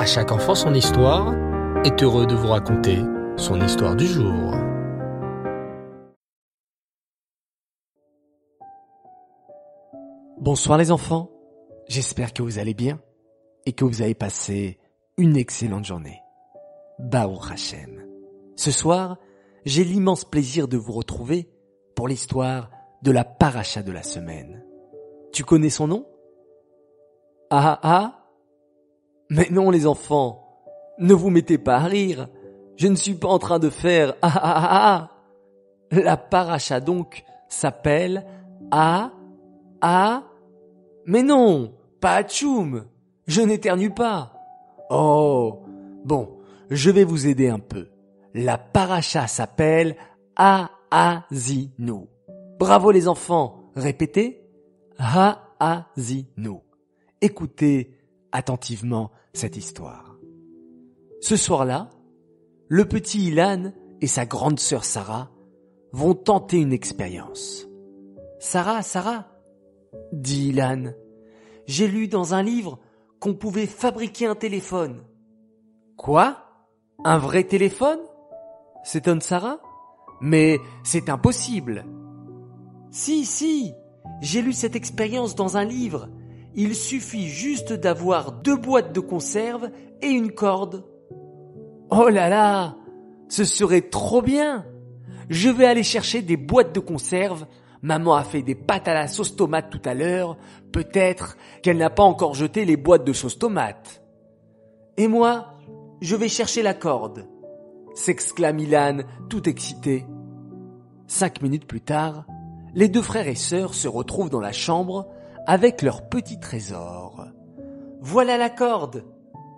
À chaque enfant son histoire est heureux de vous raconter son histoire du jour. Bonsoir les enfants, j'espère que vous allez bien et que vous avez passé une excellente journée. Baou Hachem. Ce soir, j'ai l'immense plaisir de vous retrouver pour l'histoire de la paracha de la semaine. Tu connais son nom? Ah ah ah Mais non les enfants, ne vous mettez pas à rire. Je ne suis pas en train de faire ah ah ah ah. La paracha donc s'appelle Ah ah. Mais non, pas Atchoum. Je n'éternue pas. Oh, bon, je vais vous aider un peu. La paracha s'appelle Aazinu. Bravo les enfants, répétez. Haazinu. Écoutez attentivement cette histoire. Ce soir-là, le petit Ilan et sa grande sœur Sarah vont tenter une expérience. Sarah, Sarah, dit Ilan, j'ai lu dans un livre qu'on pouvait fabriquer un téléphone. Quoi? Un vrai téléphone? s'étonne Sarah. Mais c'est impossible. Si, si, j'ai lu cette expérience dans un livre. Il suffit juste d'avoir deux boîtes de conserve et une corde. Oh là là, ce serait trop bien. Je vais aller chercher des boîtes de conserve. Maman a fait des pâtes à la sauce tomate tout à l'heure. Peut-être qu'elle n'a pas encore jeté les boîtes de sauce tomate. Et moi, je vais chercher la corde s'exclame Ilan, tout excité. Cinq minutes plus tard, les deux frères et sœurs se retrouvent dans la chambre avec leur petit trésor. Voilà la corde,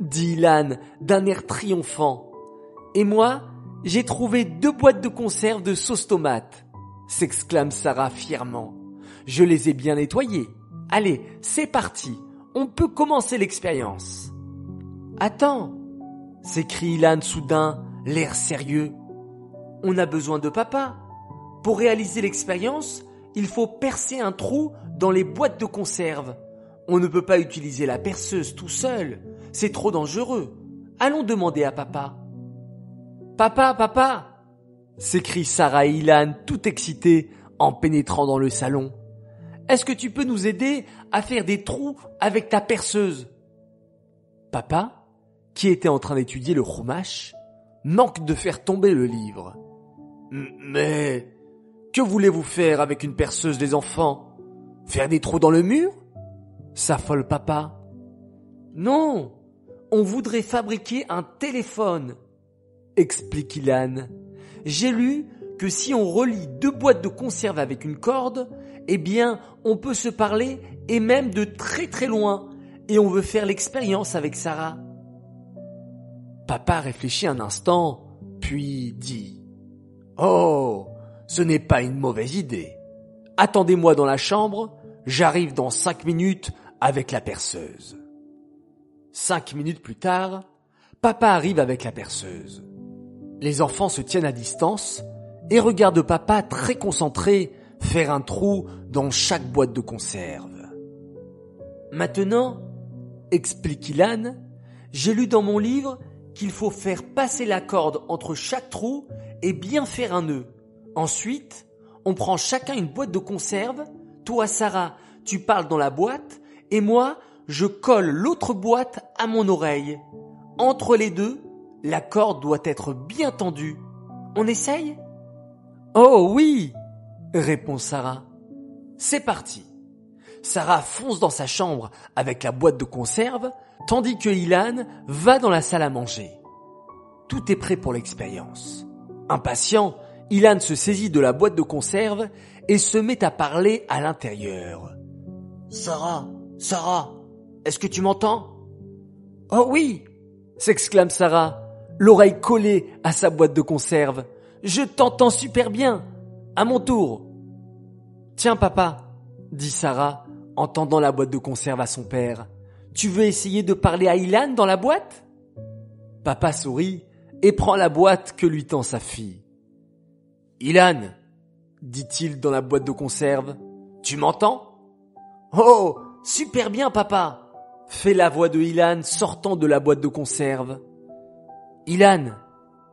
dit Ilan d'un air triomphant. Et moi, j'ai trouvé deux boîtes de conserve de sauce tomate, s'exclame Sarah fièrement. Je les ai bien nettoyées. Allez, c'est parti. On peut commencer l'expérience. Attends, s'écrie Ilan soudain l'air sérieux. On a besoin de papa. Pour réaliser l'expérience, il faut percer un trou dans les boîtes de conserve. On ne peut pas utiliser la perceuse tout seul. C'est trop dangereux. Allons demander à papa. Papa, papa s'écrie Sarah Ilan tout excités en pénétrant dans le salon. Est-ce que tu peux nous aider à faire des trous avec ta perceuse? Papa, qui était en train d'étudier le chumash, manque de faire tomber le livre. Mais que voulez-vous faire avec une perceuse des enfants? Faire des trous dans le mur? S'affole papa. Non, on voudrait fabriquer un téléphone, explique Ilan. J'ai lu que si on relie deux boîtes de conserve avec une corde, eh bien, on peut se parler et même de très très loin. Et on veut faire l'expérience avec Sarah. Papa réfléchit un instant, puis dit Oh, ce n'est pas une mauvaise idée. Attendez-moi dans la chambre, j'arrive dans cinq minutes avec la perceuse. Cinq minutes plus tard, papa arrive avec la perceuse. Les enfants se tiennent à distance et regardent papa très concentré faire un trou dans chaque boîte de conserve. Maintenant, explique Ilan, j'ai lu dans mon livre qu'il faut faire passer la corde entre chaque trou et bien faire un nœud. Ensuite, on prend chacun une boîte de conserve. Toi, Sarah, tu parles dans la boîte et moi, je colle l'autre boîte à mon oreille. Entre les deux, la corde doit être bien tendue. On essaye? Oh oui répond Sarah. C'est parti. Sarah fonce dans sa chambre avec la boîte de conserve tandis que Ilan va dans la salle à manger. Tout est prêt pour l'expérience. Impatient, Ilan se saisit de la boîte de conserve et se met à parler à l'intérieur. Sarah, Sarah, est-ce que tu m'entends? Oh oui s'exclame Sarah, l'oreille collée à sa boîte de conserve. Je t'entends super bien. À mon tour. Tiens papa, dit Sarah en tendant la boîte de conserve à son père. Tu veux essayer de parler à Ilan dans la boîte? Papa sourit et prend la boîte que lui tend sa fille. Ilan, dit-il dans la boîte de conserve, tu m'entends? Oh, super bien papa fait la voix de Ilan sortant de la boîte de conserve. Ilan,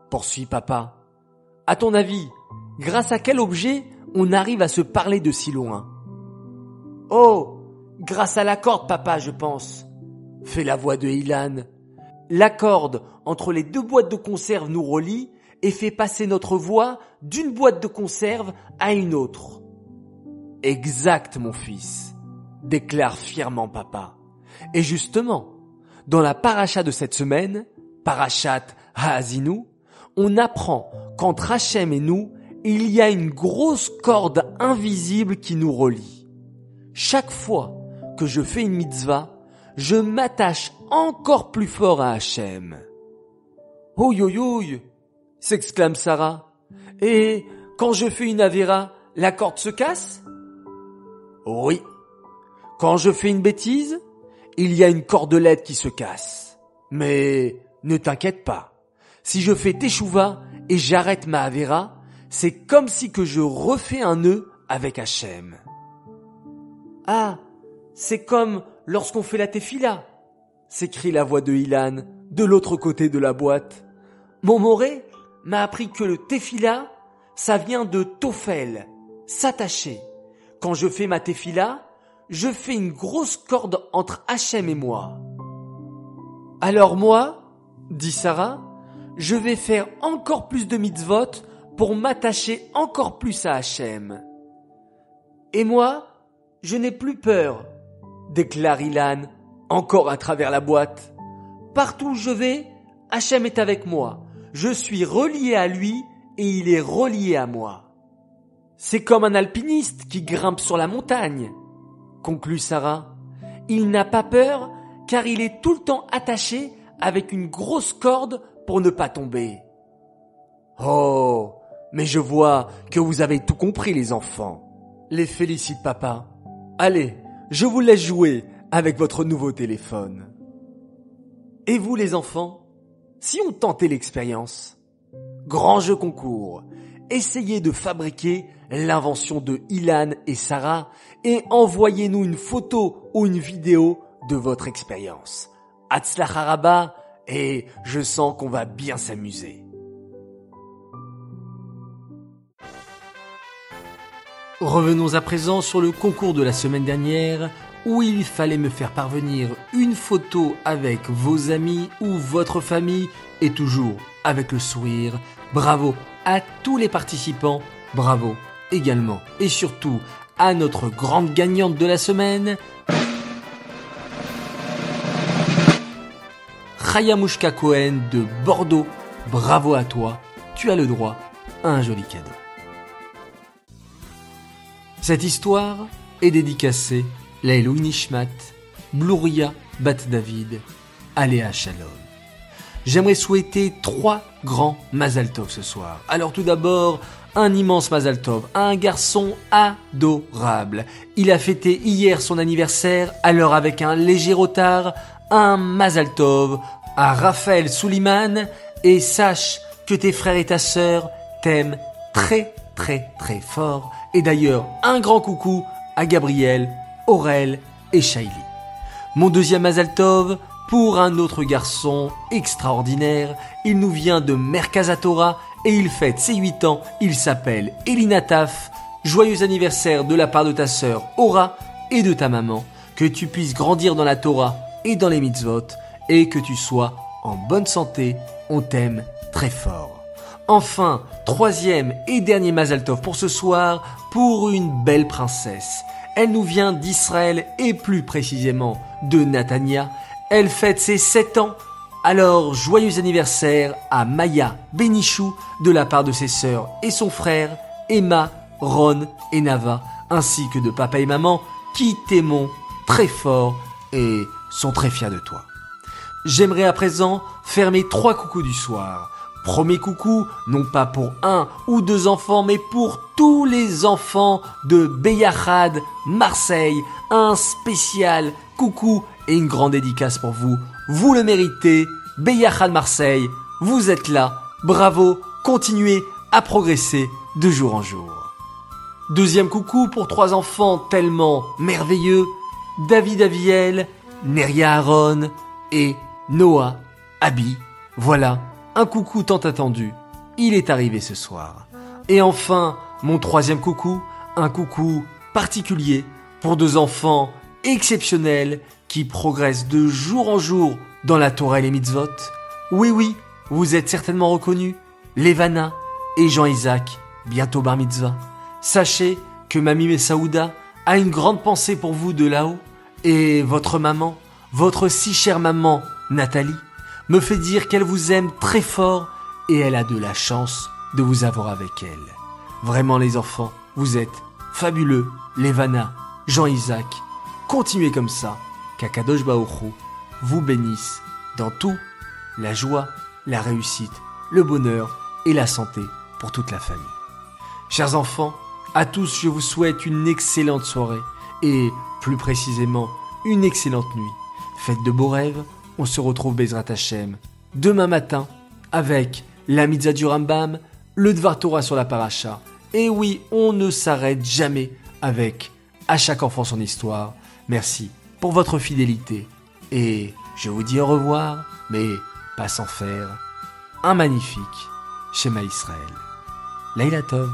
poursuit papa, à ton avis, grâce à quel objet on arrive à se parler de si loin? Oh, grâce à la corde, papa, je pense, fait la voix de Ilan. La corde entre les deux boîtes de conserve nous relie et fait passer notre voix d'une boîte de conserve à une autre. Exact, mon fils, déclare fièrement papa. Et justement, dans la paracha de cette semaine, parachat Haazinu, on apprend qu'entre Hachem et nous, il y a une grosse corde invisible qui nous relie. Chaque fois que je fais une mitzvah, je m'attache encore plus fort à Hachem. Ouïe s'exclame Sarah. Et quand je fais une avéra, la corde se casse? Oui. Quand je fais une bêtise, il y a une cordelette qui se casse. Mais ne t'inquiète pas. Si je fais teshuva et j'arrête ma avéra, c'est comme si que je refais un nœud avec Hachem. Ah, c'est comme lorsqu'on fait la tefila, s'écrie la voix de Ilan de l'autre côté de la boîte. Mon moré m'a appris que le tefila, ça vient de tofel, s'attacher. Quand je fais ma tefila, je fais une grosse corde entre Hachem et moi. Alors moi, dit Sarah, je vais faire encore plus de mitzvot pour m'attacher encore plus à Hachem. Et moi, je n'ai plus peur, déclare Ilan, encore à travers la boîte. Partout où je vais, Hachem est avec moi. Je suis relié à lui et il est relié à moi. C'est comme un alpiniste qui grimpe sur la montagne, conclut Sarah. Il n'a pas peur car il est tout le temps attaché avec une grosse corde pour ne pas tomber. Oh, mais je vois que vous avez tout compris les enfants. Les félicite papa. Allez, je vous laisse jouer avec votre nouveau téléphone. Et vous les enfants, si on tentait l'expérience Grand jeu concours. Essayez de fabriquer l'invention de Ilan et Sarah et envoyez-nous une photo ou une vidéo de votre expérience. Haraba et je sens qu'on va bien s'amuser. Revenons à présent sur le concours de la semaine dernière où il fallait me faire parvenir une photo avec vos amis ou votre famille et toujours avec le sourire. Bravo à tous les participants, bravo également et surtout à notre grande gagnante de la semaine, Mushka Cohen de Bordeaux. Bravo à toi, tu as le droit à un joli cadeau. Cette histoire est dédicacée Leilou Nishmat, Bluria Bat David, Aléa Shalom. J'aimerais souhaiter trois grands Mazal Tov ce soir. Alors tout d'abord, un immense Mazal Tov, un garçon adorable. Il a fêté hier son anniversaire, alors avec un léger retard, un Mazal Tov à Raphaël Souliman et sache que tes frères et ta sœur t'aiment très très très fort. Et d'ailleurs, un grand coucou à Gabriel, Aurel et Shaili. Mon deuxième Azaltov, pour un autre garçon extraordinaire, il nous vient de Merkazatora et il fête ses 8 ans, il s'appelle Elinataf. Joyeux anniversaire de la part de ta sœur Aura et de ta maman, que tu puisses grandir dans la Torah et dans les mitzvot, et que tu sois en bonne santé, on t'aime très fort. Enfin, troisième et dernier Mazaltov pour ce soir, pour une belle princesse. Elle nous vient d'Israël et plus précisément de Natania. Elle fête ses 7 ans. Alors, joyeux anniversaire à Maya Benichou de la part de ses sœurs et son frère, Emma, Ron et Nava, ainsi que de papa et maman qui t'aiment très fort et sont très fiers de toi. J'aimerais à présent faire mes trois coucous du soir. Premier coucou, non pas pour un ou deux enfants, mais pour tous les enfants de Beyachad, Marseille. Un spécial coucou et une grande dédicace pour vous. Vous le méritez. Beyachad Marseille, vous êtes là. Bravo, continuez à progresser de jour en jour. Deuxième coucou pour trois enfants tellement merveilleux. David Aviel, Neria Aaron et Noah Abby. Voilà, un coucou tant attendu. Il est arrivé ce soir. Et enfin, mon troisième coucou, un coucou particulier pour deux enfants exceptionnels qui progressent de jour en jour dans la Torah et les mitzvot. Oui, oui, vous êtes certainement reconnus, Levana et Jean-Isaac, bientôt bar mitzvah. Sachez que Mamie Messaouda a une grande pensée pour vous de là-haut, et votre maman, votre si chère maman, Nathalie, me fait dire qu'elle vous aime très fort et elle a de la chance de vous avoir avec elle. Vraiment les enfants, vous êtes fabuleux, Levana, Jean-Isaac. Continuez comme ça, qu'Akadosh Baoru vous bénisse dans tout, la joie, la réussite, le bonheur et la santé pour toute la famille. Chers enfants, à tous je vous souhaite une excellente soirée et plus précisément une excellente nuit. Faites de beaux rêves, on se retrouve Bezrat Hashem demain matin avec la Mitzah du Rambam, le Dvar Torah sur la paracha. Et oui, on ne s'arrête jamais avec à chaque enfant son histoire. Merci pour votre fidélité et je vous dis au revoir, mais pas sans faire un magnifique schéma Israël. Laila Tov.